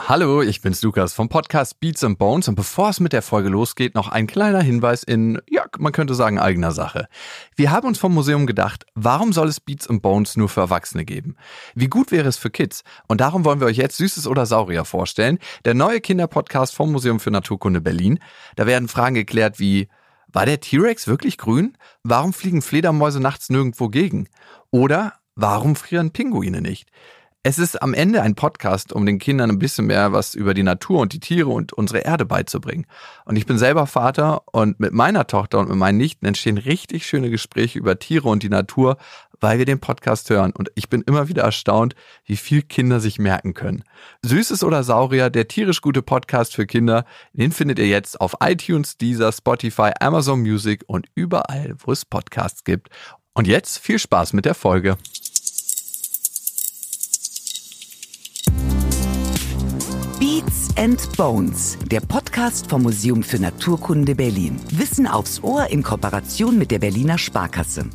Hallo, ich bin's Lukas vom Podcast Beats and Bones und bevor es mit der Folge losgeht, noch ein kleiner Hinweis in, ja, man könnte sagen, eigener Sache. Wir haben uns vom Museum gedacht, warum soll es Beats and Bones nur für Erwachsene geben? Wie gut wäre es für Kids? Und darum wollen wir euch jetzt Süßes oder Saurier vorstellen, der neue Kinderpodcast vom Museum für Naturkunde Berlin. Da werden Fragen geklärt wie, war der T-Rex wirklich grün? Warum fliegen Fledermäuse nachts nirgendwo gegen? Oder warum frieren Pinguine nicht? Es ist am Ende ein Podcast, um den Kindern ein bisschen mehr was über die Natur und die Tiere und unsere Erde beizubringen. Und ich bin selber Vater und mit meiner Tochter und mit meinen Nichten entstehen richtig schöne Gespräche über Tiere und die Natur, weil wir den Podcast hören. Und ich bin immer wieder erstaunt, wie viel Kinder sich merken können. Süßes oder Saurier, der tierisch gute Podcast für Kinder, den findet ihr jetzt auf iTunes, Deezer, Spotify, Amazon Music und überall, wo es Podcasts gibt. Und jetzt viel Spaß mit der Folge. And Bones, der Podcast vom Museum für Naturkunde Berlin. Wissen aufs Ohr in Kooperation mit der Berliner Sparkasse.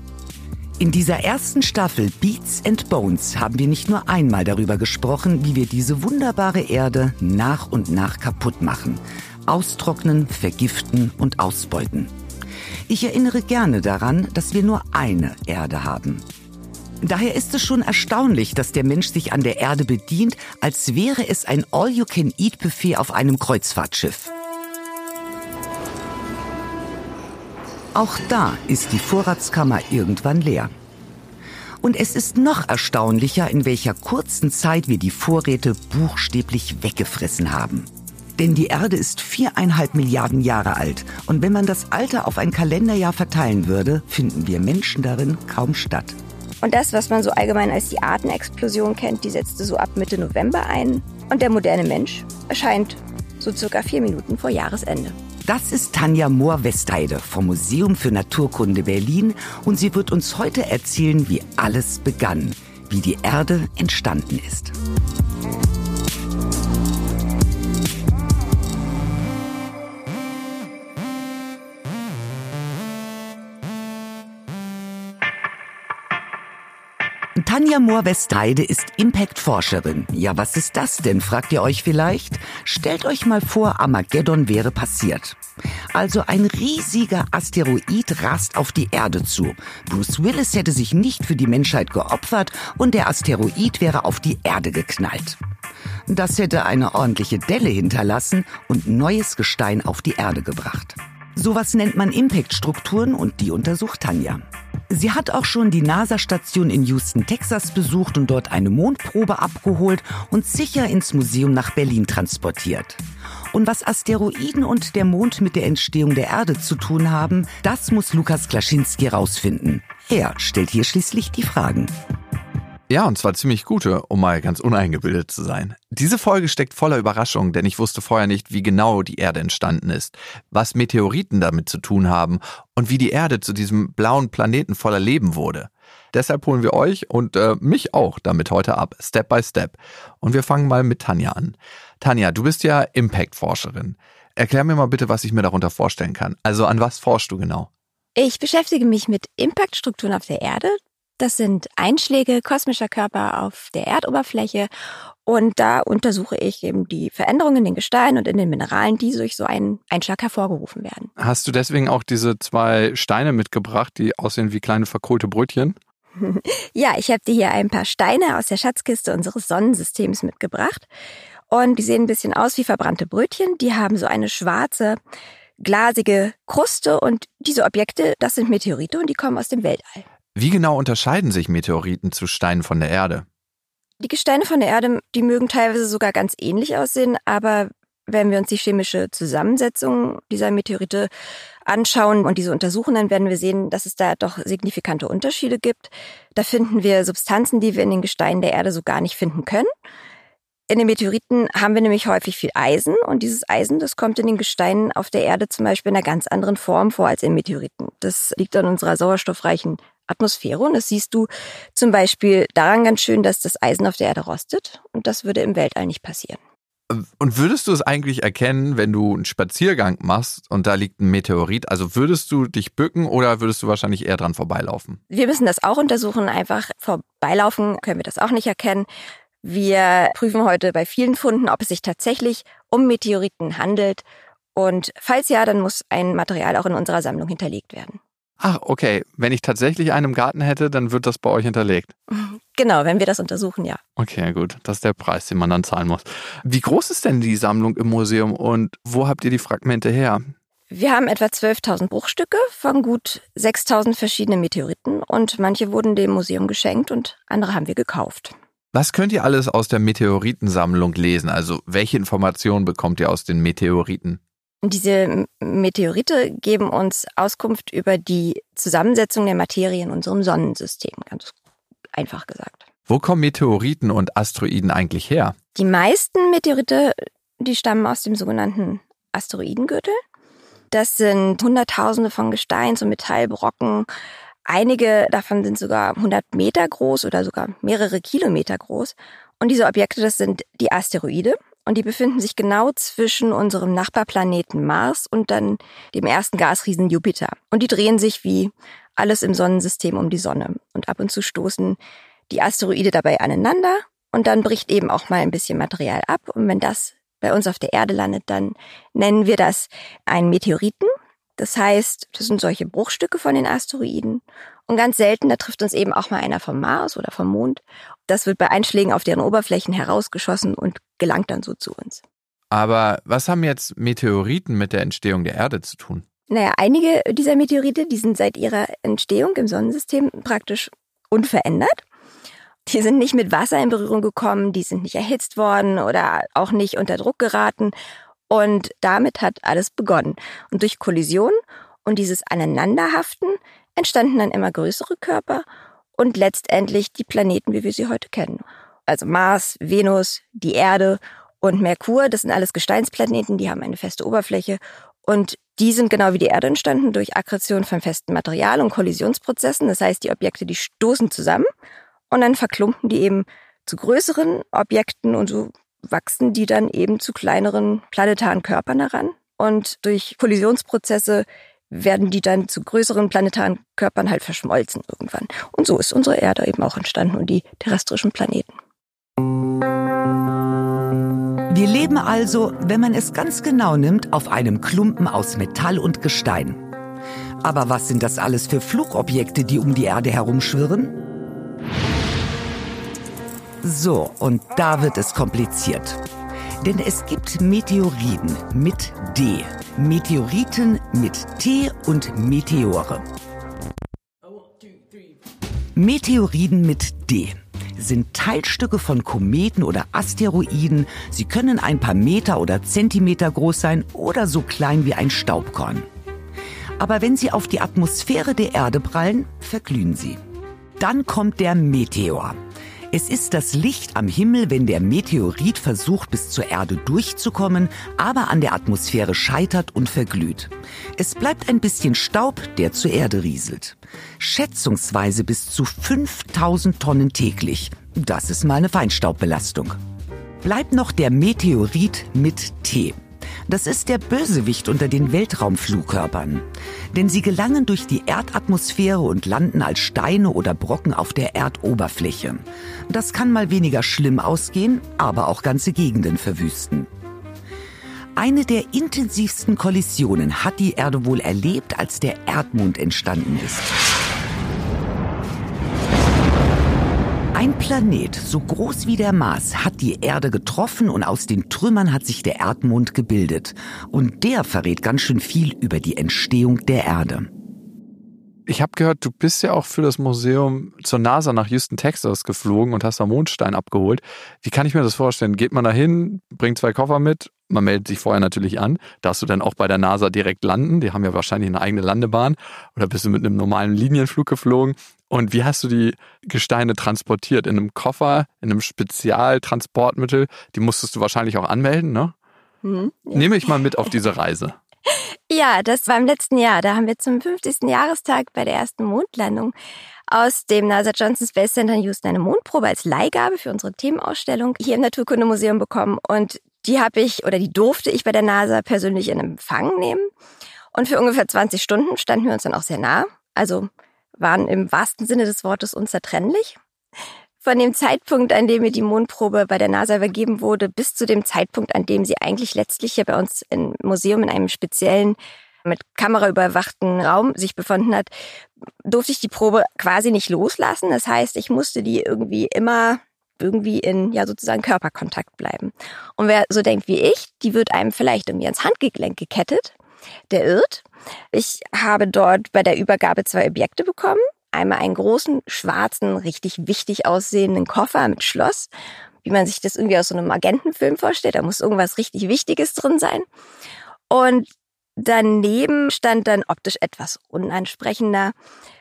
In dieser ersten Staffel Beats and Bones haben wir nicht nur einmal darüber gesprochen, wie wir diese wunderbare Erde nach und nach kaputt machen, austrocknen, vergiften und ausbeuten. Ich erinnere gerne daran, dass wir nur eine Erde haben. Daher ist es schon erstaunlich, dass der Mensch sich an der Erde bedient, als wäre es ein All-You-Can-Eat-Buffet auf einem Kreuzfahrtschiff. Auch da ist die Vorratskammer irgendwann leer. Und es ist noch erstaunlicher, in welcher kurzen Zeit wir die Vorräte buchstäblich weggefressen haben. Denn die Erde ist viereinhalb Milliarden Jahre alt. Und wenn man das Alter auf ein Kalenderjahr verteilen würde, finden wir Menschen darin kaum statt. Und das, was man so allgemein als die Artenexplosion kennt, die setzte so ab Mitte November ein. Und der moderne Mensch erscheint so circa vier Minuten vor Jahresende. Das ist Tanja Mohr-Westheide vom Museum für Naturkunde Berlin und sie wird uns heute erzählen, wie alles begann, wie die Erde entstanden ist. Tanja Mohr-Westheide ist Impact-Forscherin. Ja, was ist das denn, fragt ihr euch vielleicht? Stellt euch mal vor, Armageddon wäre passiert. Also ein riesiger Asteroid rast auf die Erde zu. Bruce Willis hätte sich nicht für die Menschheit geopfert und der Asteroid wäre auf die Erde geknallt. Das hätte eine ordentliche Delle hinterlassen und neues Gestein auf die Erde gebracht. Sowas nennt man Impact-Strukturen und die untersucht Tanja. Sie hat auch schon die NASA-Station in Houston, Texas besucht und dort eine Mondprobe abgeholt und sicher ins Museum nach Berlin transportiert. Und was Asteroiden und der Mond mit der Entstehung der Erde zu tun haben, das muss Lukas Klaschinski rausfinden. Er stellt hier schließlich die Fragen. Ja, und zwar ziemlich gute, um mal ganz uneingebildet zu sein. Diese Folge steckt voller Überraschungen, denn ich wusste vorher nicht, wie genau die Erde entstanden ist, was Meteoriten damit zu tun haben und wie die Erde zu diesem blauen Planeten voller Leben wurde. Deshalb holen wir euch und äh, mich auch damit heute ab, Step by Step. Und wir fangen mal mit Tanja an. Tanja, du bist ja Impact-Forscherin. Erklär mir mal bitte, was ich mir darunter vorstellen kann. Also an was forschst du genau? Ich beschäftige mich mit Impact-Strukturen auf der Erde. Das sind Einschläge kosmischer Körper auf der Erdoberfläche. Und da untersuche ich eben die Veränderungen in den Gesteinen und in den Mineralen, die durch so einen Einschlag hervorgerufen werden. Hast du deswegen auch diese zwei Steine mitgebracht, die aussehen wie kleine verkohlte Brötchen? ja, ich habe dir hier ein paar Steine aus der Schatzkiste unseres Sonnensystems mitgebracht. Und die sehen ein bisschen aus wie verbrannte Brötchen. Die haben so eine schwarze, glasige Kruste. Und diese Objekte, das sind Meteorite und die kommen aus dem Weltall. Wie genau unterscheiden sich Meteoriten zu Steinen von der Erde? Die Gesteine von der Erde, die mögen teilweise sogar ganz ähnlich aussehen, aber wenn wir uns die chemische Zusammensetzung dieser Meteorite anschauen und diese untersuchen, dann werden wir sehen, dass es da doch signifikante Unterschiede gibt. Da finden wir Substanzen, die wir in den Gesteinen der Erde so gar nicht finden können. In den Meteoriten haben wir nämlich häufig viel Eisen und dieses Eisen, das kommt in den Gesteinen auf der Erde zum Beispiel in einer ganz anderen Form vor als in Meteoriten. Das liegt an unserer sauerstoffreichen Atmosphäre. Und das siehst du zum Beispiel daran ganz schön, dass das Eisen auf der Erde rostet. Und das würde im Weltall nicht passieren. Und würdest du es eigentlich erkennen, wenn du einen Spaziergang machst und da liegt ein Meteorit? Also würdest du dich bücken oder würdest du wahrscheinlich eher dran vorbeilaufen? Wir müssen das auch untersuchen. Einfach vorbeilaufen können wir das auch nicht erkennen. Wir prüfen heute bei vielen Funden, ob es sich tatsächlich um Meteoriten handelt. Und falls ja, dann muss ein Material auch in unserer Sammlung hinterlegt werden. Ach, okay. Wenn ich tatsächlich einen im Garten hätte, dann wird das bei euch hinterlegt. Genau, wenn wir das untersuchen, ja. Okay, gut. Das ist der Preis, den man dann zahlen muss. Wie groß ist denn die Sammlung im Museum und wo habt ihr die Fragmente her? Wir haben etwa 12.000 Bruchstücke von gut 6.000 verschiedenen Meteoriten und manche wurden dem Museum geschenkt und andere haben wir gekauft. Was könnt ihr alles aus der Meteoritensammlung lesen? Also welche Informationen bekommt ihr aus den Meteoriten? Diese Meteorite geben uns Auskunft über die Zusammensetzung der Materie in unserem Sonnensystem, ganz einfach gesagt. Wo kommen Meteoriten und Asteroiden eigentlich her? Die meisten Meteorite, die stammen aus dem sogenannten Asteroidengürtel. Das sind Hunderttausende von Gesteins- und Metallbrocken. Einige davon sind sogar 100 Meter groß oder sogar mehrere Kilometer groß. Und diese Objekte, das sind die Asteroide. Und die befinden sich genau zwischen unserem Nachbarplaneten Mars und dann dem ersten Gasriesen Jupiter. Und die drehen sich wie alles im Sonnensystem um die Sonne. Und ab und zu stoßen die Asteroide dabei aneinander. Und dann bricht eben auch mal ein bisschen Material ab. Und wenn das bei uns auf der Erde landet, dann nennen wir das einen Meteoriten. Das heißt, das sind solche Bruchstücke von den Asteroiden. Und ganz selten, da trifft uns eben auch mal einer vom Mars oder vom Mond. Das wird bei Einschlägen auf deren Oberflächen herausgeschossen und gelangt dann so zu uns. Aber was haben jetzt Meteoriten mit der Entstehung der Erde zu tun? Naja, einige dieser Meteorite, die sind seit ihrer Entstehung im Sonnensystem praktisch unverändert. Die sind nicht mit Wasser in Berührung gekommen, die sind nicht erhitzt worden oder auch nicht unter Druck geraten. Und damit hat alles begonnen. Und durch Kollision und dieses Aneinanderhaften entstanden dann immer größere Körper und letztendlich die Planeten, wie wir sie heute kennen. Also Mars, Venus, die Erde und Merkur, das sind alles Gesteinsplaneten, die haben eine feste Oberfläche und die sind genau wie die Erde entstanden durch Akkretion von festem Material und Kollisionsprozessen. Das heißt, die Objekte, die stoßen zusammen und dann verklumpen die eben zu größeren Objekten und so wachsen die dann eben zu kleineren planetaren Körpern heran. Und durch Kollisionsprozesse werden die dann zu größeren planetaren Körpern halt verschmolzen irgendwann. Und so ist unsere Erde eben auch entstanden und die terrestrischen Planeten. Wir leben also, wenn man es ganz genau nimmt, auf einem Klumpen aus Metall und Gestein. Aber was sind das alles für Flugobjekte, die um die Erde herumschwirren? So, und da wird es kompliziert. Denn es gibt Meteoriden mit D, Meteoriten mit T und Meteore. Meteoriden mit D sind Teilstücke von Kometen oder Asteroiden. Sie können ein paar Meter oder Zentimeter groß sein oder so klein wie ein Staubkorn. Aber wenn sie auf die Atmosphäre der Erde prallen, verglühen sie. Dann kommt der Meteor. Es ist das Licht am Himmel, wenn der Meteorit versucht, bis zur Erde durchzukommen, aber an der Atmosphäre scheitert und verglüht. Es bleibt ein bisschen Staub, der zur Erde rieselt. Schätzungsweise bis zu 5000 Tonnen täglich. Das ist mal eine Feinstaubbelastung. Bleibt noch der Meteorit mit T. Das ist der Bösewicht unter den Weltraumflugkörpern. Denn sie gelangen durch die Erdatmosphäre und landen als Steine oder Brocken auf der Erdoberfläche. Das kann mal weniger schlimm ausgehen, aber auch ganze Gegenden verwüsten. Eine der intensivsten Kollisionen hat die Erde wohl erlebt, als der Erdmond entstanden ist. Ein Planet so groß wie der Mars hat die Erde getroffen und aus den Trümmern hat sich der Erdmond gebildet. Und der verrät ganz schön viel über die Entstehung der Erde. Ich habe gehört, du bist ja auch für das Museum zur NASA nach Houston, Texas geflogen und hast da Mondstein abgeholt. Wie kann ich mir das vorstellen? Geht man da hin, bringt zwei Koffer mit, man meldet sich vorher natürlich an. Darfst du dann auch bei der NASA direkt landen? Die haben ja wahrscheinlich eine eigene Landebahn. Oder bist du mit einem normalen Linienflug geflogen? Und wie hast du die Gesteine transportiert? In einem Koffer, in einem Spezialtransportmittel? Die musstest du wahrscheinlich auch anmelden, ne? Mhm. Nehme ich mal mit auf diese Reise. Ja, das war im letzten Jahr. Da haben wir zum 50. Jahrestag bei der ersten Mondlandung aus dem NASA Johnson Space Center in Houston eine Mondprobe als Leihgabe für unsere Themenausstellung hier im Naturkundemuseum bekommen. Und die habe ich oder die durfte ich bei der NASA persönlich in Empfang nehmen. Und für ungefähr 20 Stunden standen wir uns dann auch sehr nah. Also waren im wahrsten Sinne des Wortes unzertrennlich. von dem Zeitpunkt, an dem mir die Mondprobe bei der NASA übergeben wurde, bis zu dem Zeitpunkt, an dem sie eigentlich letztlich hier bei uns im Museum in einem speziellen mit Kamera überwachten Raum sich befunden hat, durfte ich die Probe quasi nicht loslassen. Das heißt, ich musste die irgendwie immer irgendwie in ja sozusagen Körperkontakt bleiben. Und wer so denkt wie ich, die wird einem vielleicht irgendwie ans Handgelenk gekettet. Der irrt. Ich habe dort bei der Übergabe zwei Objekte bekommen. Einmal einen großen, schwarzen, richtig wichtig aussehenden Koffer mit Schloss, wie man sich das irgendwie aus so einem Agentenfilm vorstellt. Da muss irgendwas richtig Wichtiges drin sein. Und daneben stand dann optisch etwas unansprechender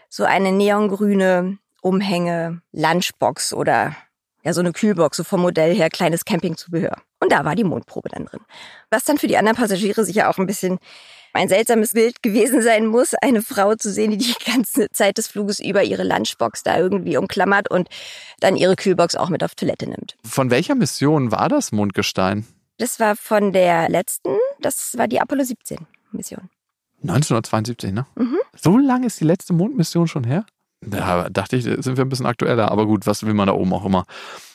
so eine neongrüne Umhänge Lunchbox oder ja so eine Kühlbox, so vom Modell her kleines Campingzubehör. Und da war die Mondprobe dann drin. Was dann für die anderen Passagiere sicher auch ein bisschen ein seltsames Bild gewesen sein muss, eine Frau zu sehen, die die ganze Zeit des Fluges über ihre Lunchbox da irgendwie umklammert und dann ihre Kühlbox auch mit auf Toilette nimmt. Von welcher Mission war das Mondgestein? Das war von der letzten, das war die Apollo 17 Mission. 1972, ne? Mhm. So lange ist die letzte Mondmission schon her? Da dachte ich, sind wir ein bisschen aktueller. Aber gut, was will man da oben auch immer?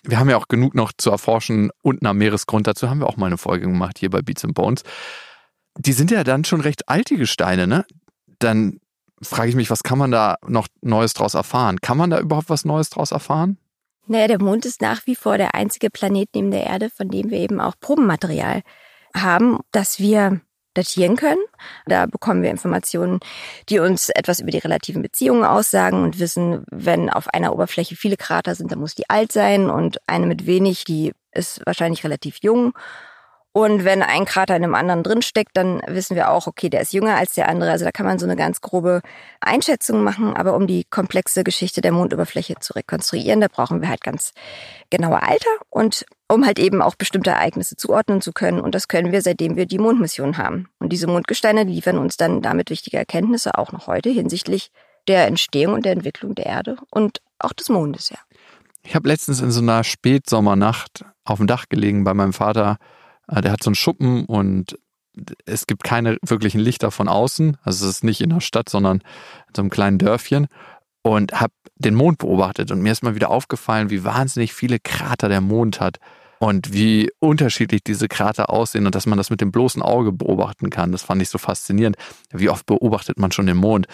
Wir haben ja auch genug noch zu erforschen unten am Meeresgrund. Dazu haben wir auch mal eine Folge gemacht hier bei Beats and Bones die sind ja dann schon recht alte Gesteine, ne? Dann frage ich mich, was kann man da noch Neues draus erfahren? Kann man da überhaupt was Neues draus erfahren? Naja, der Mond ist nach wie vor der einzige Planet neben der Erde, von dem wir eben auch Probenmaterial haben, das wir datieren können. Da bekommen wir Informationen, die uns etwas über die relativen Beziehungen aussagen und wissen, wenn auf einer Oberfläche viele Krater sind, dann muss die alt sein und eine mit wenig, die ist wahrscheinlich relativ jung. Und wenn ein Krater in einem anderen drinsteckt, dann wissen wir auch, okay, der ist jünger als der andere. Also da kann man so eine ganz grobe Einschätzung machen. Aber um die komplexe Geschichte der Mondoberfläche zu rekonstruieren, da brauchen wir halt ganz genaue Alter und um halt eben auch bestimmte Ereignisse zuordnen zu können. Und das können wir, seitdem wir die Mondmission haben. Und diese Mondgesteine liefern uns dann damit wichtige Erkenntnisse auch noch heute hinsichtlich der Entstehung und der Entwicklung der Erde und auch des Mondes, ja. Ich habe letztens in so einer Spätsommernacht auf dem Dach gelegen bei meinem Vater der hat so einen Schuppen und es gibt keine wirklichen Lichter von außen. Also es ist nicht in der Stadt, sondern in so einem kleinen Dörfchen. Und habe den Mond beobachtet und mir ist mal wieder aufgefallen, wie wahnsinnig viele Krater der Mond hat und wie unterschiedlich diese Krater aussehen und dass man das mit dem bloßen Auge beobachten kann. Das fand ich so faszinierend. Wie oft beobachtet man schon den Mond?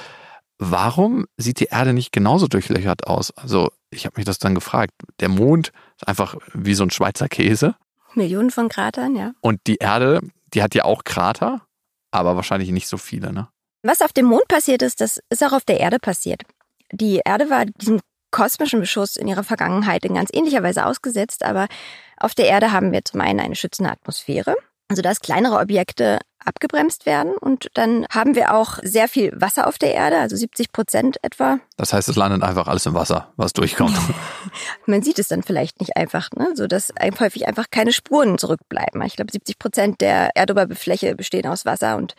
Warum sieht die Erde nicht genauso durchlöchert aus? Also ich habe mich das dann gefragt. Der Mond ist einfach wie so ein Schweizer Käse Millionen von Kratern, ja. Und die Erde, die hat ja auch Krater, aber wahrscheinlich nicht so viele, ne? Was auf dem Mond passiert ist, das ist auch auf der Erde passiert. Die Erde war diesem kosmischen Beschuss in ihrer Vergangenheit in ganz ähnlicher Weise ausgesetzt, aber auf der Erde haben wir zum einen eine schützende Atmosphäre, also dass kleinere Objekte abgebremst werden. Und dann haben wir auch sehr viel Wasser auf der Erde, also 70 Prozent etwa. Das heißt, es landet einfach alles im Wasser, was durchkommt. Man sieht es dann vielleicht nicht einfach, ne? so dass häufig einfach keine Spuren zurückbleiben. Ich glaube, 70 Prozent der Erdoberfläche bestehen aus Wasser und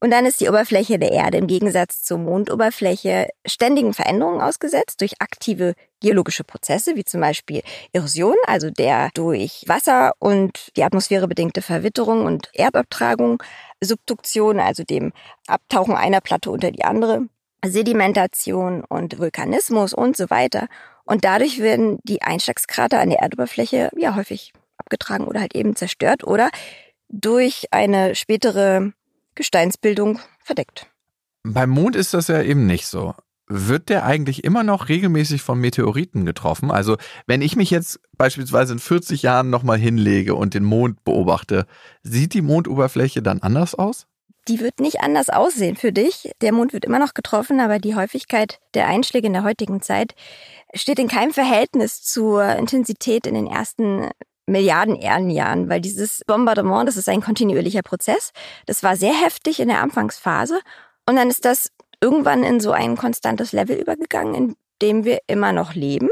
und dann ist die Oberfläche der Erde im Gegensatz zur Mondoberfläche ständigen Veränderungen ausgesetzt durch aktive geologische Prozesse, wie zum Beispiel Erosion, also der durch Wasser und die Atmosphäre bedingte Verwitterung und Erdabtragung, Subduktion, also dem Abtauchen einer Platte unter die andere, Sedimentation und Vulkanismus und so weiter. Und dadurch werden die Einschlagskrater an der Erdoberfläche ja häufig abgetragen oder halt eben zerstört oder durch eine spätere Gesteinsbildung verdeckt. Beim Mond ist das ja eben nicht so. Wird der eigentlich immer noch regelmäßig von Meteoriten getroffen? Also, wenn ich mich jetzt beispielsweise in 40 Jahren nochmal hinlege und den Mond beobachte, sieht die Mondoberfläche dann anders aus? Die wird nicht anders aussehen für dich. Der Mond wird immer noch getroffen, aber die Häufigkeit der Einschläge in der heutigen Zeit steht in keinem Verhältnis zur Intensität in den ersten Milliarden Erdenjahren, weil dieses Bombardement, das ist ein kontinuierlicher Prozess. Das war sehr heftig in der Anfangsphase und dann ist das irgendwann in so ein konstantes Level übergegangen, in dem wir immer noch leben.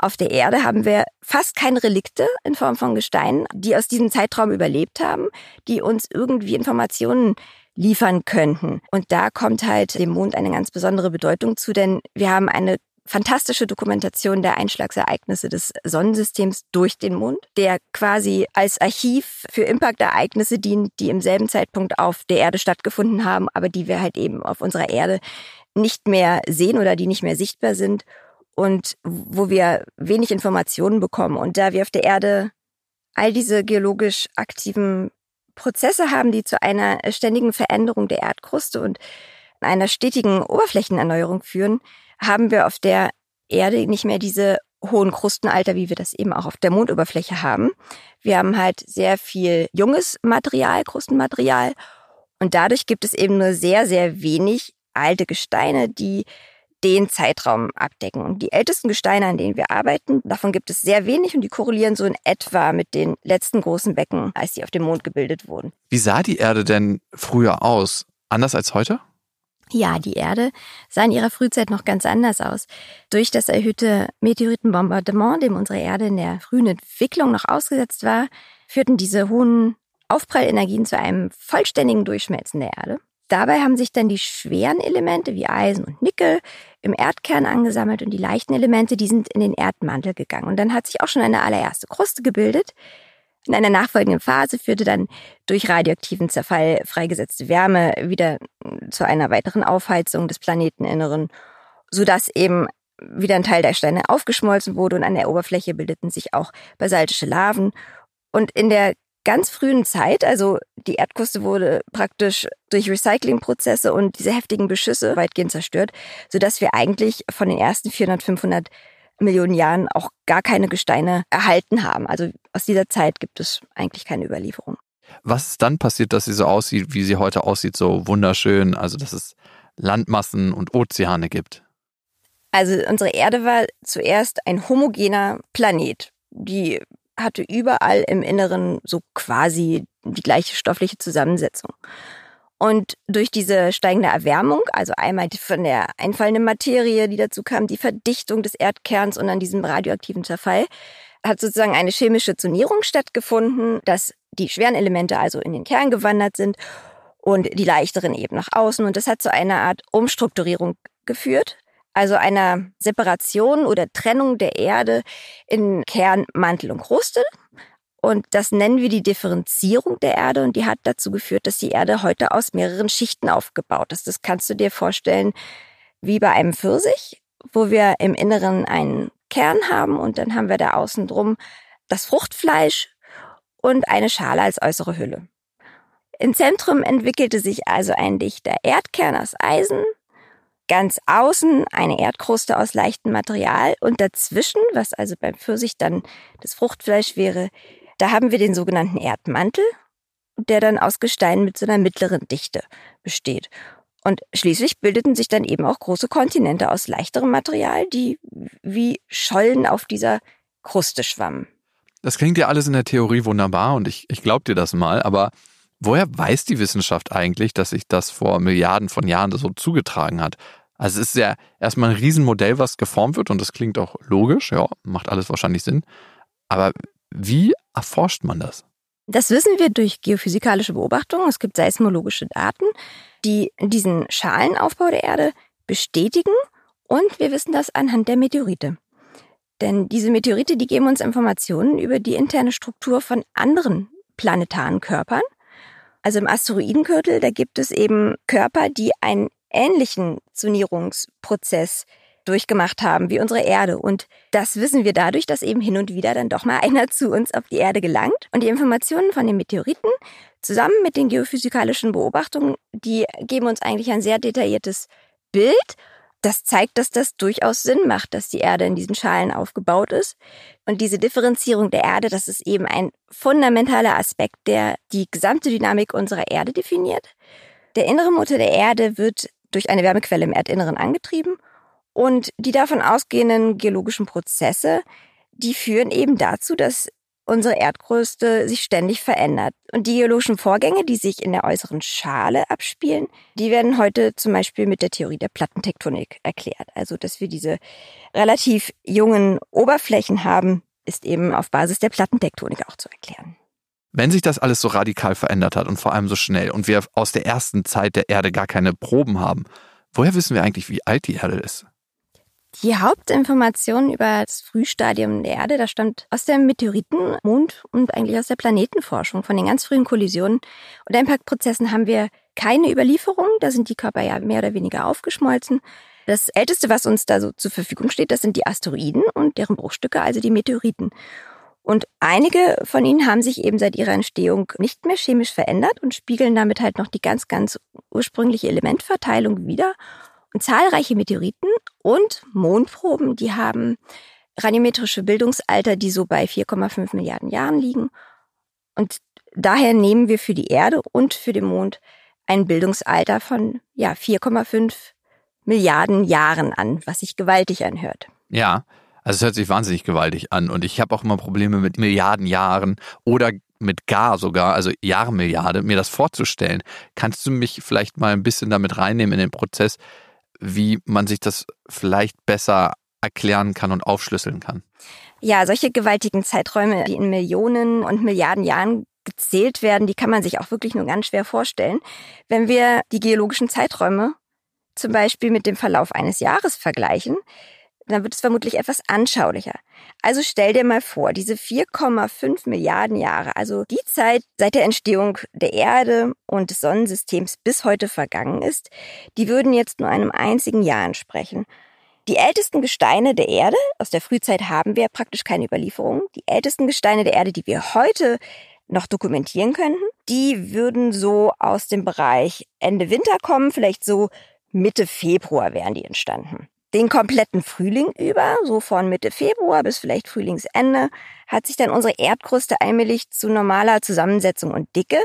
Auf der Erde haben wir fast keine Relikte in Form von Gesteinen, die aus diesem Zeitraum überlebt haben, die uns irgendwie Informationen liefern könnten. Und da kommt halt dem Mond eine ganz besondere Bedeutung zu, denn wir haben eine fantastische Dokumentation der Einschlagsereignisse des Sonnensystems durch den Mond, der quasi als Archiv für Impactereignisse dient, die im selben Zeitpunkt auf der Erde stattgefunden haben, aber die wir halt eben auf unserer Erde nicht mehr sehen oder die nicht mehr sichtbar sind. und wo wir wenig Informationen bekommen. Und da wir auf der Erde all diese geologisch aktiven Prozesse haben, die zu einer ständigen Veränderung der Erdkruste und einer stetigen Oberflächenerneuerung führen, haben wir auf der Erde nicht mehr diese hohen Krustenalter, wie wir das eben auch auf der Mondoberfläche haben. Wir haben halt sehr viel junges Material, Krustenmaterial. Und dadurch gibt es eben nur sehr, sehr wenig alte Gesteine, die den Zeitraum abdecken. Und die ältesten Gesteine, an denen wir arbeiten, davon gibt es sehr wenig und die korrelieren so in etwa mit den letzten großen Becken, als sie auf dem Mond gebildet wurden. Wie sah die Erde denn früher aus? Anders als heute? Ja, die Erde sah in ihrer Frühzeit noch ganz anders aus. Durch das erhöhte Meteoritenbombardement, dem unsere Erde in der frühen Entwicklung noch ausgesetzt war, führten diese hohen Aufprallenergien zu einem vollständigen Durchschmelzen der Erde. Dabei haben sich dann die schweren Elemente wie Eisen und Nickel im Erdkern angesammelt und die leichten Elemente, die sind in den Erdmantel gegangen. Und dann hat sich auch schon eine allererste Kruste gebildet, in einer nachfolgenden Phase führte dann durch radioaktiven Zerfall freigesetzte Wärme wieder zu einer weiteren Aufheizung des Planeteninneren, sodass eben wieder ein Teil der Steine aufgeschmolzen wurde und an der Oberfläche bildeten sich auch basaltische Laven. Und in der ganz frühen Zeit, also die Erdkruste wurde praktisch durch Recyclingprozesse und diese heftigen Beschüsse weitgehend zerstört, sodass wir eigentlich von den ersten 400, 500 Millionen Jahren auch gar keine Gesteine erhalten haben. Also aus dieser Zeit gibt es eigentlich keine Überlieferung. Was ist dann passiert, dass sie so aussieht, wie sie heute aussieht, so wunderschön, also dass es Landmassen und Ozeane gibt? Also unsere Erde war zuerst ein homogener Planet. Die hatte überall im Inneren so quasi die gleiche stoffliche Zusammensetzung. Und durch diese steigende Erwärmung, also einmal von der einfallenden Materie, die dazu kam, die Verdichtung des Erdkerns und dann diesem radioaktiven Zerfall, hat sozusagen eine chemische Zonierung stattgefunden, dass die schweren Elemente also in den Kern gewandert sind und die leichteren eben nach außen. Und das hat zu einer Art Umstrukturierung geführt, also einer Separation oder Trennung der Erde in Kern, Mantel und Kruste. Und das nennen wir die Differenzierung der Erde und die hat dazu geführt, dass die Erde heute aus mehreren Schichten aufgebaut ist. Das kannst du dir vorstellen wie bei einem Pfirsich, wo wir im Inneren einen Kern haben und dann haben wir da außen drum das Fruchtfleisch und eine Schale als äußere Hülle. Im Zentrum entwickelte sich also ein dichter Erdkern aus Eisen, ganz außen eine Erdkruste aus leichtem Material und dazwischen, was also beim Pfirsich dann das Fruchtfleisch wäre, da haben wir den sogenannten Erdmantel, der dann aus Gestein mit so einer mittleren Dichte besteht. Und schließlich bildeten sich dann eben auch große Kontinente aus leichterem Material, die wie Schollen auf dieser Kruste schwammen. Das klingt ja alles in der Theorie wunderbar und ich, ich glaube dir das mal, aber woher weiß die Wissenschaft eigentlich, dass sich das vor Milliarden von Jahren so zugetragen hat? Also es ist ja erstmal ein Riesenmodell, was geformt wird und das klingt auch logisch, ja, macht alles wahrscheinlich Sinn. Aber wie erforscht man das? Das wissen wir durch geophysikalische Beobachtungen. Es gibt seismologische Daten, die diesen Schalenaufbau der Erde bestätigen. Und wir wissen das anhand der Meteorite. Denn diese Meteorite, die geben uns Informationen über die interne Struktur von anderen planetaren Körpern. Also im Asteroidengürtel, da gibt es eben Körper, die einen ähnlichen Zonierungsprozess durchgemacht haben wie unsere Erde. Und das wissen wir dadurch, dass eben hin und wieder dann doch mal einer zu uns auf die Erde gelangt. Und die Informationen von den Meteoriten zusammen mit den geophysikalischen Beobachtungen, die geben uns eigentlich ein sehr detailliertes Bild. Das zeigt, dass das durchaus Sinn macht, dass die Erde in diesen Schalen aufgebaut ist. Und diese Differenzierung der Erde, das ist eben ein fundamentaler Aspekt, der die gesamte Dynamik unserer Erde definiert. Der innere Motor der Erde wird durch eine Wärmequelle im Erdinneren angetrieben und die davon ausgehenden geologischen Prozesse, die führen eben dazu, dass unsere Erdkruste sich ständig verändert. Und die geologischen Vorgänge, die sich in der äußeren Schale abspielen, die werden heute zum Beispiel mit der Theorie der Plattentektonik erklärt. Also, dass wir diese relativ jungen Oberflächen haben, ist eben auf Basis der Plattentektonik auch zu erklären. Wenn sich das alles so radikal verändert hat und vor allem so schnell und wir aus der ersten Zeit der Erde gar keine Proben haben, woher wissen wir eigentlich, wie alt die Erde ist? Die Hauptinformation über das Frühstadium der Erde, das stammt aus der Meteoriten, Mond und eigentlich aus der Planetenforschung, von den ganz frühen Kollisionen und Impact-Prozessen haben wir keine Überlieferung, da sind die Körper ja mehr oder weniger aufgeschmolzen. Das älteste, was uns da so zur Verfügung steht, das sind die Asteroiden und deren Bruchstücke, also die Meteoriten. Und einige von ihnen haben sich eben seit ihrer Entstehung nicht mehr chemisch verändert und spiegeln damit halt noch die ganz, ganz ursprüngliche Elementverteilung wieder. Und zahlreiche Meteoriten und Mondproben, die haben radiometrische Bildungsalter, die so bei 4,5 Milliarden Jahren liegen. Und daher nehmen wir für die Erde und für den Mond ein Bildungsalter von ja, 4,5 Milliarden Jahren an, was sich gewaltig anhört. Ja, also es hört sich wahnsinnig gewaltig an und ich habe auch immer Probleme mit Milliarden Jahren oder mit gar sogar, also Jahrmilliarde, mir das vorzustellen. Kannst du mich vielleicht mal ein bisschen damit reinnehmen in den Prozess, wie man sich das vielleicht besser erklären kann und aufschlüsseln kann? Ja, solche gewaltigen Zeiträume, die in Millionen und Milliarden Jahren gezählt werden, die kann man sich auch wirklich nur ganz schwer vorstellen. Wenn wir die geologischen Zeiträume zum Beispiel mit dem Verlauf eines Jahres vergleichen, dann wird es vermutlich etwas anschaulicher. Also stell dir mal vor, diese 4,5 Milliarden Jahre, also die Zeit seit der Entstehung der Erde und des Sonnensystems bis heute vergangen ist, die würden jetzt nur einem einzigen Jahr entsprechen. Die ältesten Gesteine der Erde, aus der Frühzeit haben wir praktisch keine Überlieferungen, die ältesten Gesteine der Erde, die wir heute noch dokumentieren könnten, die würden so aus dem Bereich Ende Winter kommen, vielleicht so Mitte Februar wären die entstanden den kompletten Frühling über, so von Mitte Februar bis vielleicht Frühlingsende, hat sich dann unsere Erdkruste allmählich zu normaler Zusammensetzung und Dicke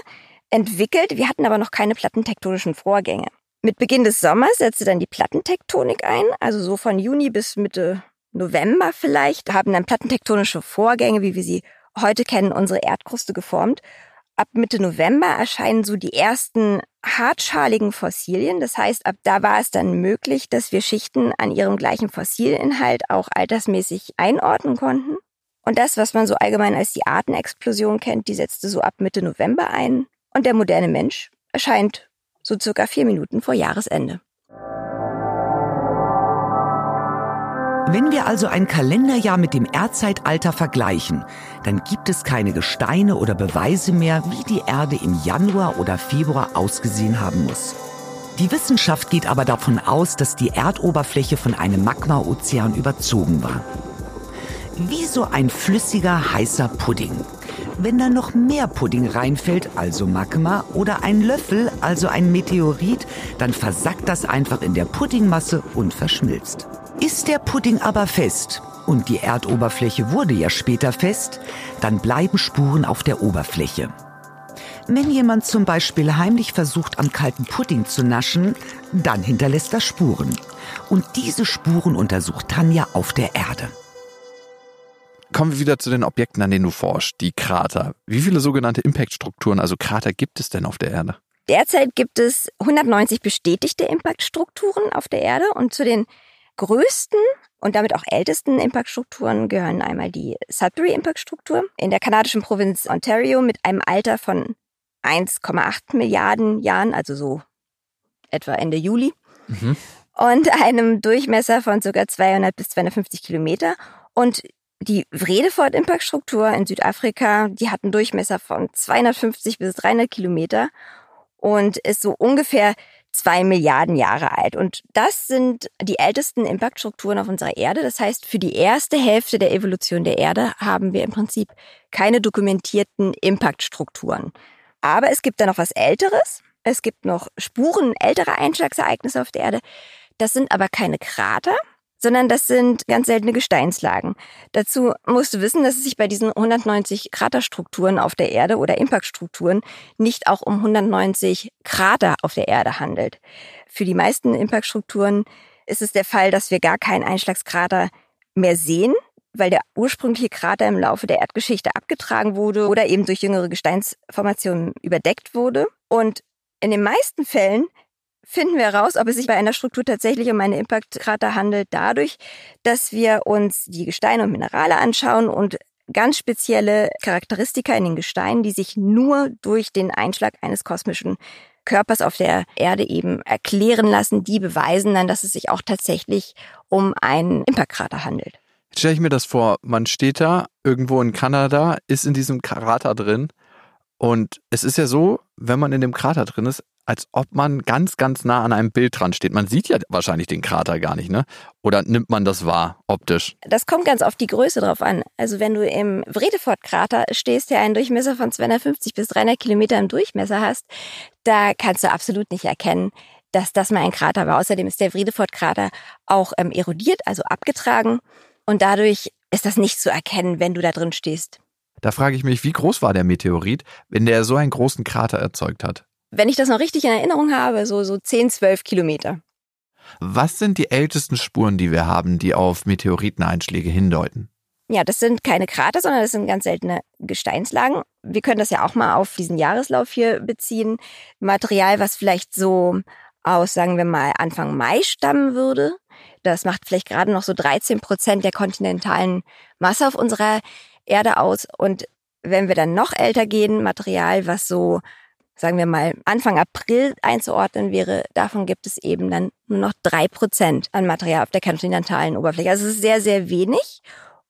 entwickelt. Wir hatten aber noch keine plattentektonischen Vorgänge. Mit Beginn des Sommers setzte dann die Plattentektonik ein, also so von Juni bis Mitte November vielleicht, haben dann plattentektonische Vorgänge, wie wir sie heute kennen, unsere Erdkruste geformt. Ab Mitte November erscheinen so die ersten hartschaligen Fossilien. Das heißt, ab da war es dann möglich, dass wir Schichten an ihrem gleichen Fossilinhalt auch altersmäßig einordnen konnten. Und das, was man so allgemein als die Artenexplosion kennt, die setzte so ab Mitte November ein. Und der moderne Mensch erscheint so circa vier Minuten vor Jahresende. Wenn wir also ein Kalenderjahr mit dem Erdzeitalter vergleichen, dann gibt es keine Gesteine oder Beweise mehr, wie die Erde im Januar oder Februar ausgesehen haben muss. Die Wissenschaft geht aber davon aus, dass die Erdoberfläche von einem Magma-Ozean überzogen war. Wie so ein flüssiger, heißer Pudding. Wenn da noch mehr Pudding reinfällt, also Magma, oder ein Löffel, also ein Meteorit, dann versackt das einfach in der Puddingmasse und verschmilzt. Ist der Pudding aber fest, und die Erdoberfläche wurde ja später fest, dann bleiben Spuren auf der Oberfläche. Wenn jemand zum Beispiel heimlich versucht, am kalten Pudding zu naschen, dann hinterlässt er Spuren. Und diese Spuren untersucht Tanja auf der Erde. Kommen wir wieder zu den Objekten, an denen du forschst, die Krater. Wie viele sogenannte Impact-Strukturen, also Krater, gibt es denn auf der Erde? Derzeit gibt es 190 bestätigte Impact-Strukturen auf der Erde und zu den größten und damit auch ältesten Impact-Strukturen gehören einmal die Sudbury Impact-Struktur in der kanadischen Provinz Ontario mit einem Alter von 1,8 Milliarden Jahren, also so etwa Ende Juli, mhm. und einem Durchmesser von ca. 200 bis 250 Kilometer. Und die Vredefort Impact-Struktur in Südafrika, die hat einen Durchmesser von 250 bis 300 Kilometer und ist so ungefähr zwei Milliarden Jahre alt. Und das sind die ältesten Impaktstrukturen auf unserer Erde. Das heißt, für die erste Hälfte der Evolution der Erde haben wir im Prinzip keine dokumentierten Impaktstrukturen. Aber es gibt da noch was Älteres. Es gibt noch Spuren älterer Einschlagsereignisse auf der Erde. Das sind aber keine Krater, sondern das sind ganz seltene Gesteinslagen. Dazu musst du wissen, dass es sich bei diesen 190 Kraterstrukturen auf der Erde oder Impactstrukturen nicht auch um 190 Krater auf der Erde handelt. Für die meisten Impactstrukturen ist es der Fall, dass wir gar keinen Einschlagskrater mehr sehen, weil der ursprüngliche Krater im Laufe der Erdgeschichte abgetragen wurde oder eben durch jüngere Gesteinsformationen überdeckt wurde. Und in den meisten Fällen finden wir heraus, ob es sich bei einer Struktur tatsächlich um eine Impaktkrater handelt, dadurch, dass wir uns die Gesteine und Minerale anschauen und ganz spezielle Charakteristika in den Gesteinen, die sich nur durch den Einschlag eines kosmischen Körpers auf der Erde eben erklären lassen, die beweisen dann, dass es sich auch tatsächlich um einen Impaktkrater handelt. Jetzt stelle ich mir das vor, man steht da irgendwo in Kanada, ist in diesem Krater drin und es ist ja so, wenn man in dem Krater drin ist, als ob man ganz, ganz nah an einem Bild dran steht. Man sieht ja wahrscheinlich den Krater gar nicht, ne? Oder nimmt man das wahr, optisch? Das kommt ganz auf die Größe drauf an. Also wenn du im Vredefort-Krater stehst, der einen Durchmesser von 250 bis 300 Kilometer im Durchmesser hast, da kannst du absolut nicht erkennen, dass das mal ein Krater war. Außerdem ist der Vredefort-Krater auch ähm, erodiert, also abgetragen. Und dadurch ist das nicht zu erkennen, wenn du da drin stehst. Da frage ich mich, wie groß war der Meteorit, wenn der so einen großen Krater erzeugt hat? Wenn ich das noch richtig in Erinnerung habe, so, so 10, 12 Kilometer. Was sind die ältesten Spuren, die wir haben, die auf Meteoriteneinschläge hindeuten? Ja, das sind keine Krater, sondern das sind ganz seltene Gesteinslagen. Wir können das ja auch mal auf diesen Jahreslauf hier beziehen. Material, was vielleicht so aus, sagen wir mal, Anfang Mai stammen würde. Das macht vielleicht gerade noch so 13 Prozent der kontinentalen Masse auf unserer Erde aus. Und wenn wir dann noch älter gehen, Material, was so, sagen wir mal, Anfang April einzuordnen wäre, davon gibt es eben dann nur noch drei Prozent an Material auf der kontinentalen Oberfläche. Also es ist sehr, sehr wenig.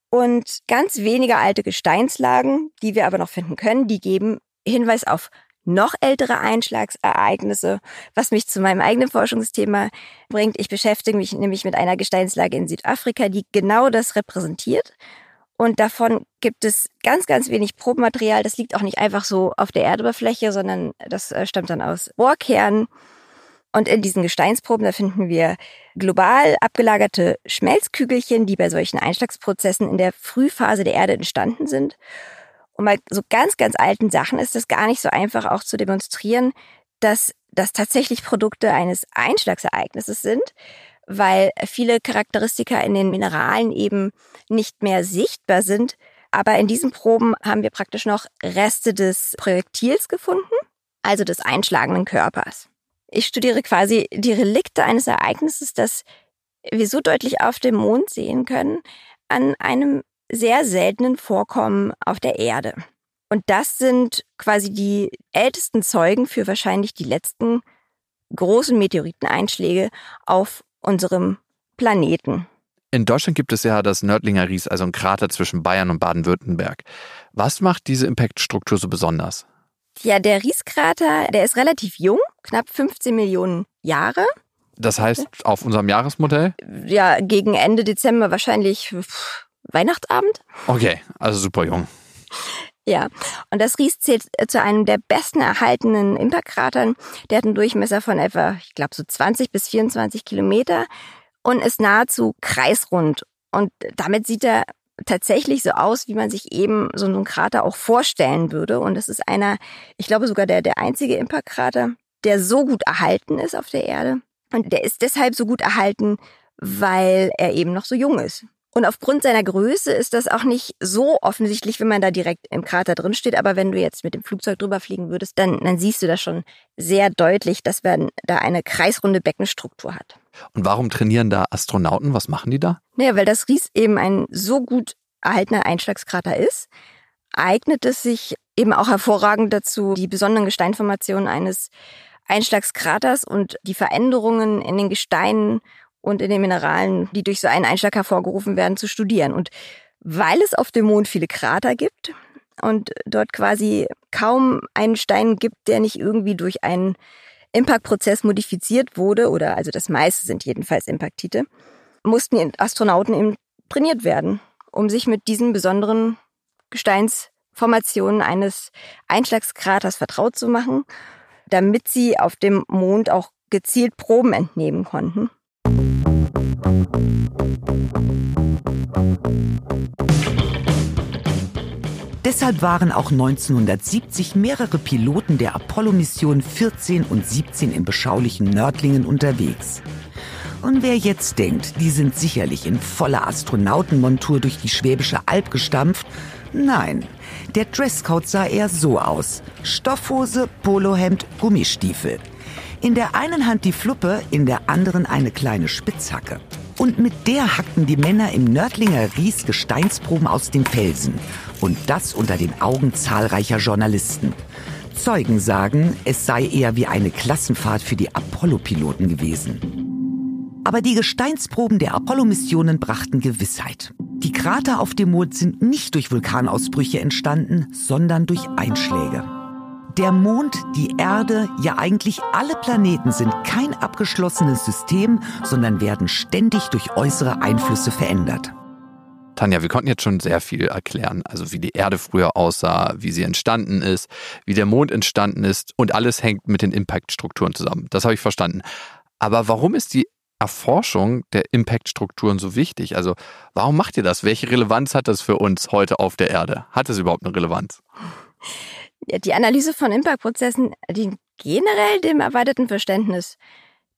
Und ganz wenige alte Gesteinslagen, die wir aber noch finden können, die geben Hinweis auf noch ältere Einschlagsereignisse, was mich zu meinem eigenen Forschungsthema bringt. Ich beschäftige mich nämlich mit einer Gesteinslage in Südafrika, die genau das repräsentiert. Und davon gibt es ganz, ganz wenig Probenmaterial. Das liegt auch nicht einfach so auf der Erdoberfläche, sondern das äh, stammt dann aus Bohrkernen. Und in diesen Gesteinsproben, da finden wir global abgelagerte Schmelzkügelchen, die bei solchen Einschlagsprozessen in der Frühphase der Erde entstanden sind. Und bei so ganz, ganz alten Sachen ist es gar nicht so einfach auch zu demonstrieren, dass das tatsächlich Produkte eines Einschlagsereignisses sind, weil viele Charakteristika in den Mineralen eben nicht mehr sichtbar sind. Aber in diesen Proben haben wir praktisch noch Reste des Projektils gefunden, also des einschlagenden Körpers. Ich studiere quasi die Relikte eines Ereignisses, das wir so deutlich auf dem Mond sehen können, an einem sehr seltenen Vorkommen auf der Erde. Und das sind quasi die ältesten Zeugen für wahrscheinlich die letzten großen Meteoriteneinschläge auf unserem Planeten. In Deutschland gibt es ja das Nördlinger Ries, also ein Krater zwischen Bayern und Baden-Württemberg. Was macht diese Impact-Struktur so besonders? Ja, der Rieskrater, der ist relativ jung, knapp 15 Millionen Jahre. Das heißt, auf unserem Jahresmodell? Ja, gegen Ende Dezember wahrscheinlich Weihnachtsabend. Okay, also super jung. Ja, und das Ries zählt äh, zu einem der besten erhaltenen Impactkratern. Der hat einen Durchmesser von etwa, ich glaube, so 20 bis 24 Kilometer und ist nahezu kreisrund. Und damit sieht er tatsächlich so aus, wie man sich eben so einen Krater auch vorstellen würde. Und es ist einer, ich glaube sogar der, der einzige Impactkrater, der so gut erhalten ist auf der Erde. Und der ist deshalb so gut erhalten, weil er eben noch so jung ist. Und aufgrund seiner Größe ist das auch nicht so offensichtlich, wenn man da direkt im Krater drin steht. Aber wenn du jetzt mit dem Flugzeug drüber fliegen würdest, dann, dann siehst du das schon sehr deutlich, dass man da eine kreisrunde Beckenstruktur hat. Und warum trainieren da Astronauten? Was machen die da? Naja, weil das Ries eben ein so gut erhaltener Einschlagskrater ist, eignet es sich eben auch hervorragend dazu, die besonderen Gesteinformationen eines Einschlagskraters und die Veränderungen in den Gesteinen und in den Mineralen, die durch so einen Einschlag hervorgerufen werden, zu studieren. Und weil es auf dem Mond viele Krater gibt und dort quasi kaum einen Stein gibt, der nicht irgendwie durch einen Impact-Prozess modifiziert wurde, oder also das meiste sind jedenfalls Impaktite, mussten die Astronauten eben trainiert werden, um sich mit diesen besonderen Gesteinsformationen eines Einschlagskraters vertraut zu machen, damit sie auf dem Mond auch gezielt Proben entnehmen konnten. Deshalb waren auch 1970 mehrere Piloten der Apollo-Mission 14 und 17 im beschaulichen Nördlingen unterwegs. Und wer jetzt denkt, die sind sicherlich in voller Astronautenmontur durch die Schwäbische Alb gestampft, nein, der Dresscode sah eher so aus. Stoffhose, Polohemd, Gummistiefel. In der einen Hand die Fluppe, in der anderen eine kleine Spitzhacke. Und mit der hackten die Männer im Nördlinger Ries Gesteinsproben aus den Felsen. Und das unter den Augen zahlreicher Journalisten. Zeugen sagen, es sei eher wie eine Klassenfahrt für die Apollo-Piloten gewesen. Aber die Gesteinsproben der Apollo-Missionen brachten Gewissheit. Die Krater auf dem Mond sind nicht durch Vulkanausbrüche entstanden, sondern durch Einschläge. Der Mond, die Erde, ja eigentlich alle Planeten sind kein abgeschlossenes System, sondern werden ständig durch äußere Einflüsse verändert. Tanja, wir konnten jetzt schon sehr viel erklären. Also wie die Erde früher aussah, wie sie entstanden ist, wie der Mond entstanden ist und alles hängt mit den Impact-Strukturen zusammen. Das habe ich verstanden. Aber warum ist die Erforschung der Impact-Strukturen so wichtig? Also warum macht ihr das? Welche Relevanz hat das für uns heute auf der Erde? Hat es überhaupt eine Relevanz? Die Analyse von Impact-Prozessen dient generell dem erweiterten Verständnis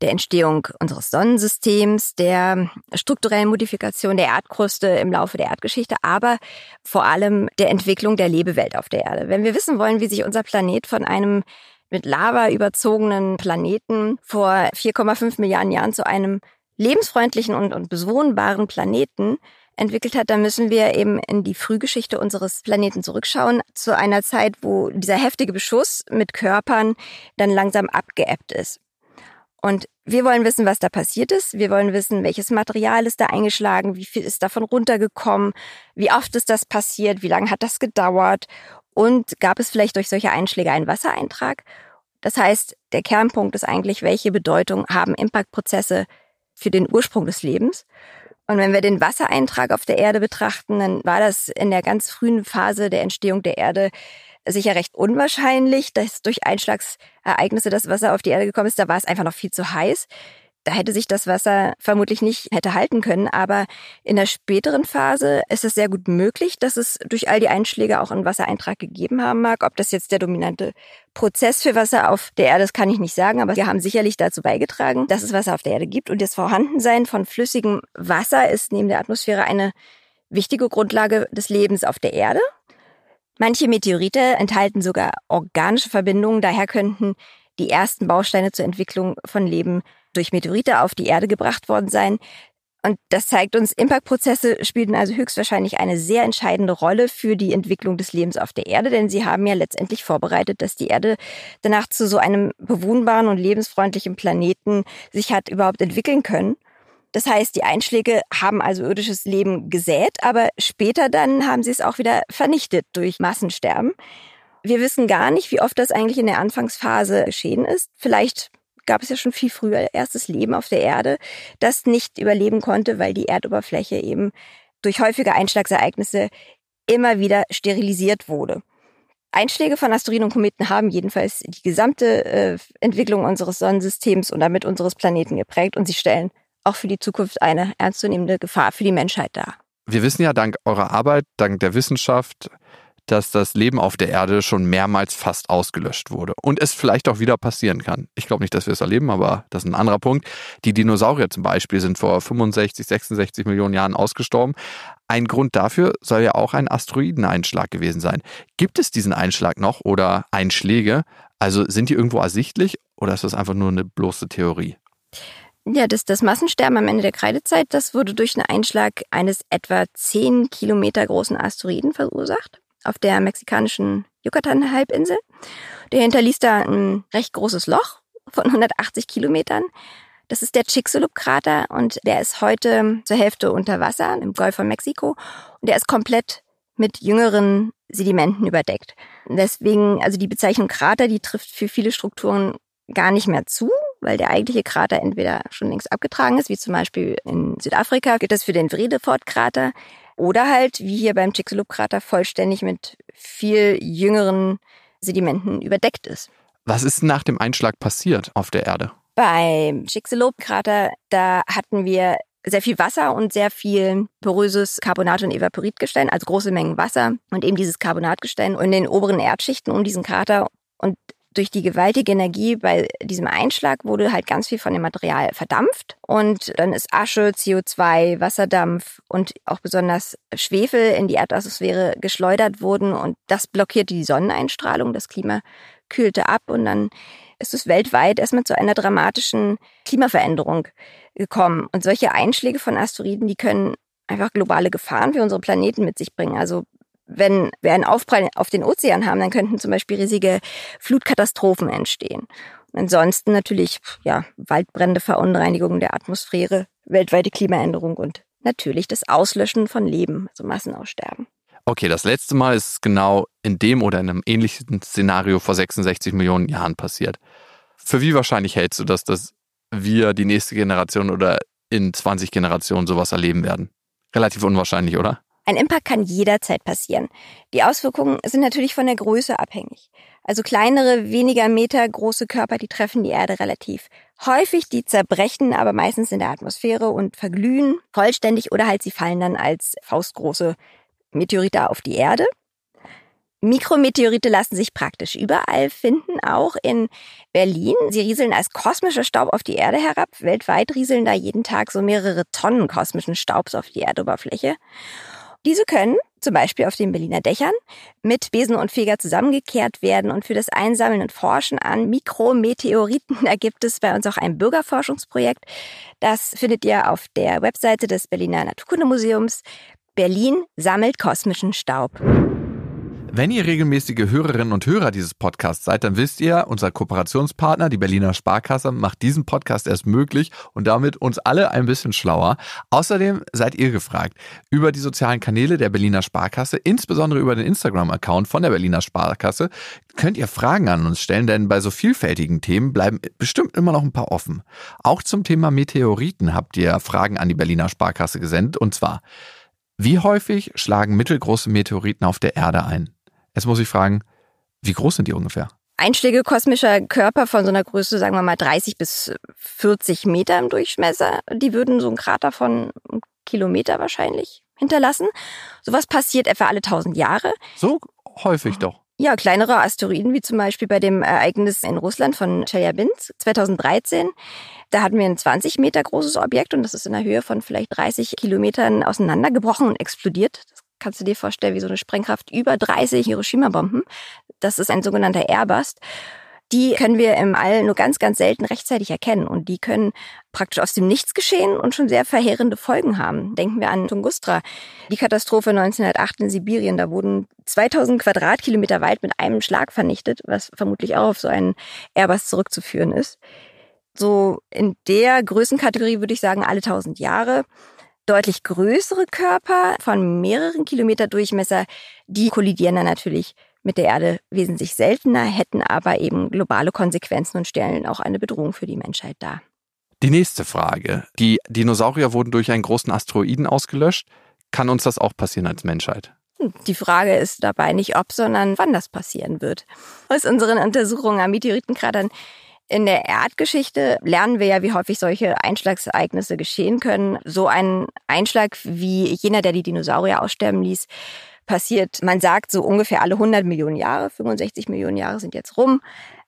der Entstehung unseres Sonnensystems, der strukturellen Modifikation der Erdkruste im Laufe der Erdgeschichte, aber vor allem der Entwicklung der Lebewelt auf der Erde. Wenn wir wissen wollen, wie sich unser Planet von einem mit Lava überzogenen Planeten vor 4,5 Milliarden Jahren zu einem lebensfreundlichen und, und bewohnbaren Planeten entwickelt hat, dann müssen wir eben in die Frühgeschichte unseres Planeten zurückschauen, zu einer Zeit, wo dieser heftige Beschuss mit Körpern dann langsam abgeebbt ist. Und wir wollen wissen, was da passiert ist. Wir wollen wissen, welches Material ist da eingeschlagen, wie viel ist davon runtergekommen, wie oft ist das passiert, wie lange hat das gedauert und gab es vielleicht durch solche Einschläge einen Wassereintrag. Das heißt, der Kernpunkt ist eigentlich, welche Bedeutung haben Impactprozesse für den Ursprung des Lebens. Und wenn wir den Wassereintrag auf der Erde betrachten, dann war das in der ganz frühen Phase der Entstehung der Erde sicher recht unwahrscheinlich, dass durch Einschlagsereignisse das Wasser auf die Erde gekommen ist. Da war es einfach noch viel zu heiß. Da hätte sich das Wasser vermutlich nicht hätte halten können. Aber in der späteren Phase ist es sehr gut möglich, dass es durch all die Einschläge auch einen Wassereintrag gegeben haben mag. Ob das jetzt der dominante Prozess für Wasser auf der Erde ist, kann ich nicht sagen. Aber wir haben sicherlich dazu beigetragen, dass es Wasser auf der Erde gibt. Und das Vorhandensein von flüssigem Wasser ist neben der Atmosphäre eine wichtige Grundlage des Lebens auf der Erde. Manche Meteorite enthalten sogar organische Verbindungen, daher könnten die ersten Bausteine zur Entwicklung von Leben durch Meteorite auf die Erde gebracht worden sein. Und das zeigt uns, Impactprozesse spielten also höchstwahrscheinlich eine sehr entscheidende Rolle für die Entwicklung des Lebens auf der Erde, denn sie haben ja letztendlich vorbereitet, dass die Erde danach zu so einem bewohnbaren und lebensfreundlichen Planeten sich hat überhaupt entwickeln können. Das heißt, die Einschläge haben also irdisches Leben gesät, aber später dann haben sie es auch wieder vernichtet durch Massensterben. Wir wissen gar nicht, wie oft das eigentlich in der Anfangsphase geschehen ist. Vielleicht gab es ja schon viel früher erstes Leben auf der Erde, das nicht überleben konnte, weil die Erdoberfläche eben durch häufige Einschlagsereignisse immer wieder sterilisiert wurde. Einschläge von Asteroiden und Kometen haben jedenfalls die gesamte äh, Entwicklung unseres Sonnensystems und damit unseres Planeten geprägt und sie stellen auch für die Zukunft eine ernstzunehmende Gefahr für die Menschheit dar. Wir wissen ja dank eurer Arbeit, dank der Wissenschaft, dass das Leben auf der Erde schon mehrmals fast ausgelöscht wurde und es vielleicht auch wieder passieren kann. Ich glaube nicht, dass wir es erleben, aber das ist ein anderer Punkt. Die Dinosaurier zum Beispiel sind vor 65, 66 Millionen Jahren ausgestorben. Ein Grund dafür soll ja auch ein Asteroideneinschlag gewesen sein. Gibt es diesen Einschlag noch oder Einschläge? Also sind die irgendwo ersichtlich oder ist das einfach nur eine bloße Theorie? Ja, das, das Massensterben am Ende der Kreidezeit, das wurde durch einen Einschlag eines etwa 10 Kilometer großen Asteroiden verursacht auf der mexikanischen Yucatan-Halbinsel. Der hinterließ da ein recht großes Loch von 180 Kilometern. Das ist der Chicxulub-Krater und der ist heute zur Hälfte unter Wasser im Golf von Mexiko und der ist komplett mit jüngeren Sedimenten überdeckt. Deswegen, also die Bezeichnung Krater, die trifft für viele Strukturen gar nicht mehr zu, weil der eigentliche Krater entweder schon längst abgetragen ist, wie zum Beispiel in Südafrika gilt das für den Vredefort-Krater, oder halt, wie hier beim Chicxulub-Krater, vollständig mit viel jüngeren Sedimenten überdeckt ist. Was ist nach dem Einschlag passiert auf der Erde? Beim Chicxulub-Krater, da hatten wir sehr viel Wasser und sehr viel poröses Carbonat- und Evaporitgestein, also große Mengen Wasser und eben dieses Carbonatgestein in den oberen Erdschichten um diesen Krater. Durch die gewaltige Energie bei diesem Einschlag wurde halt ganz viel von dem Material verdampft und dann ist Asche, CO2, Wasserdampf und auch besonders Schwefel in die Erdatmosphäre geschleudert wurden und das blockierte die Sonneneinstrahlung, das Klima kühlte ab und dann ist es weltweit erstmal zu einer dramatischen Klimaveränderung gekommen. Und solche Einschläge von Asteroiden, die können einfach globale Gefahren für unsere Planeten mit sich bringen. Also wenn wir einen Aufprall auf den Ozean haben, dann könnten zum Beispiel riesige Flutkatastrophen entstehen. Und ansonsten natürlich ja, Waldbrände, Verunreinigung der Atmosphäre, weltweite Klimaänderung und natürlich das Auslöschen von Leben, also Massenaussterben. Okay, das letzte Mal ist es genau in dem oder in einem ähnlichen Szenario vor 66 Millionen Jahren passiert. Für wie wahrscheinlich hältst du das, dass wir die nächste Generation oder in 20 Generationen sowas erleben werden? Relativ unwahrscheinlich, oder? Ein Impact kann jederzeit passieren. Die Auswirkungen sind natürlich von der Größe abhängig. Also kleinere, weniger Meter große Körper, die treffen die Erde relativ häufig, die zerbrechen aber meistens in der Atmosphäre und verglühen vollständig oder halt sie fallen dann als faustgroße Meteorite auf die Erde. Mikrometeorite lassen sich praktisch überall finden, auch in Berlin. Sie rieseln als kosmischer Staub auf die Erde herab. Weltweit rieseln da jeden Tag so mehrere Tonnen kosmischen Staubs auf die Erdoberfläche. Diese können zum Beispiel auf den Berliner Dächern mit Besen und Feger zusammengekehrt werden und für das Einsammeln und Forschen an Mikrometeoriten, da gibt es bei uns auch ein Bürgerforschungsprojekt. Das findet ihr auf der Webseite des Berliner Naturkundemuseums. Berlin sammelt kosmischen Staub. Wenn ihr regelmäßige Hörerinnen und Hörer dieses Podcasts seid, dann wisst ihr, unser Kooperationspartner, die Berliner Sparkasse, macht diesen Podcast erst möglich und damit uns alle ein bisschen schlauer. Außerdem seid ihr gefragt, über die sozialen Kanäle der Berliner Sparkasse, insbesondere über den Instagram-Account von der Berliner Sparkasse, könnt ihr Fragen an uns stellen, denn bei so vielfältigen Themen bleiben bestimmt immer noch ein paar offen. Auch zum Thema Meteoriten habt ihr Fragen an die Berliner Sparkasse gesendet und zwar, wie häufig schlagen mittelgroße Meteoriten auf der Erde ein? Jetzt muss ich fragen, wie groß sind die ungefähr? Einschläge kosmischer Körper von so einer Größe, sagen wir mal 30 bis 40 Meter im Durchmesser, die würden so einen Krater von einem Kilometer wahrscheinlich hinterlassen. Sowas passiert etwa alle 1000 Jahre. So häufig doch. Ja, kleinere Asteroiden, wie zum Beispiel bei dem Ereignis in Russland von Chelyabinsk 2013. Da hatten wir ein 20 Meter großes Objekt und das ist in der Höhe von vielleicht 30 Kilometern auseinandergebrochen und explodiert. Kannst du dir vorstellen, wie so eine Sprengkraft über 30 Hiroshima-Bomben. Das ist ein sogenannter Airbust. Die können wir im All nur ganz, ganz selten rechtzeitig erkennen und die können praktisch aus dem Nichts geschehen und schon sehr verheerende Folgen haben. Denken wir an Tunguska, die Katastrophe 1908 in Sibirien. Da wurden 2000 Quadratkilometer Wald mit einem Schlag vernichtet, was vermutlich auch auf so einen Airbus zurückzuführen ist. So in der Größenkategorie würde ich sagen alle 1000 Jahre deutlich größere Körper von mehreren Kilometer Durchmesser, die kollidieren dann natürlich mit der Erde wesentlich seltener, hätten aber eben globale Konsequenzen und stellen auch eine Bedrohung für die Menschheit dar. Die nächste Frage. Die Dinosaurier wurden durch einen großen Asteroiden ausgelöscht. Kann uns das auch passieren als Menschheit? Hm, die Frage ist dabei nicht ob, sondern wann das passieren wird. Aus unseren Untersuchungen am Meteoritenkratern in der Erdgeschichte lernen wir ja, wie häufig solche Einschlagsereignisse geschehen können. So ein Einschlag wie jener, der die Dinosaurier aussterben ließ, passiert, man sagt, so ungefähr alle 100 Millionen Jahre. 65 Millionen Jahre sind jetzt rum.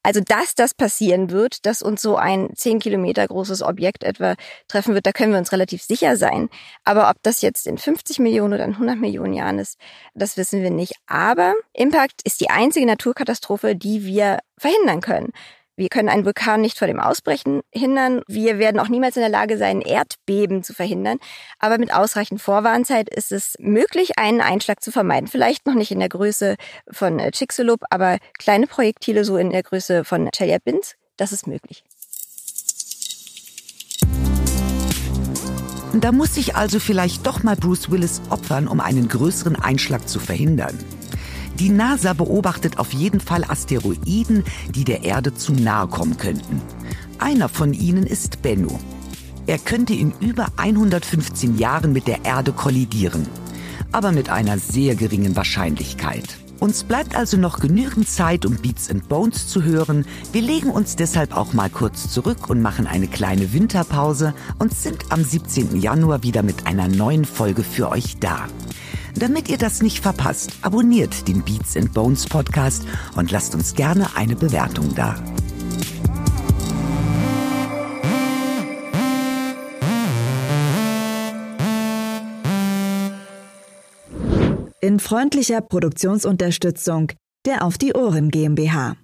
Also, dass das passieren wird, dass uns so ein 10 Kilometer großes Objekt etwa treffen wird, da können wir uns relativ sicher sein. Aber ob das jetzt in 50 Millionen oder in 100 Millionen Jahren ist, das wissen wir nicht. Aber Impact ist die einzige Naturkatastrophe, die wir verhindern können. Wir können einen Vulkan nicht vor dem Ausbrechen hindern. Wir werden auch niemals in der Lage sein, Erdbeben zu verhindern. Aber mit ausreichend Vorwarnzeit ist es möglich, einen Einschlag zu vermeiden. Vielleicht noch nicht in der Größe von äh, Chicxulub, aber kleine Projektile so in der Größe von Chelyabinsk, das ist möglich. Da muss sich also vielleicht doch mal Bruce Willis opfern, um einen größeren Einschlag zu verhindern. Die NASA beobachtet auf jeden Fall Asteroiden, die der Erde zu nahe kommen könnten. Einer von ihnen ist Bennu. Er könnte in über 115 Jahren mit der Erde kollidieren, aber mit einer sehr geringen Wahrscheinlichkeit. Uns bleibt also noch genügend Zeit, um Beats and Bones zu hören. Wir legen uns deshalb auch mal kurz zurück und machen eine kleine Winterpause und sind am 17. Januar wieder mit einer neuen Folge für euch da. Damit ihr das nicht verpasst, abonniert den Beats and Bones Podcast und lasst uns gerne eine Bewertung da. In freundlicher Produktionsunterstützung der Auf die Ohren GmbH.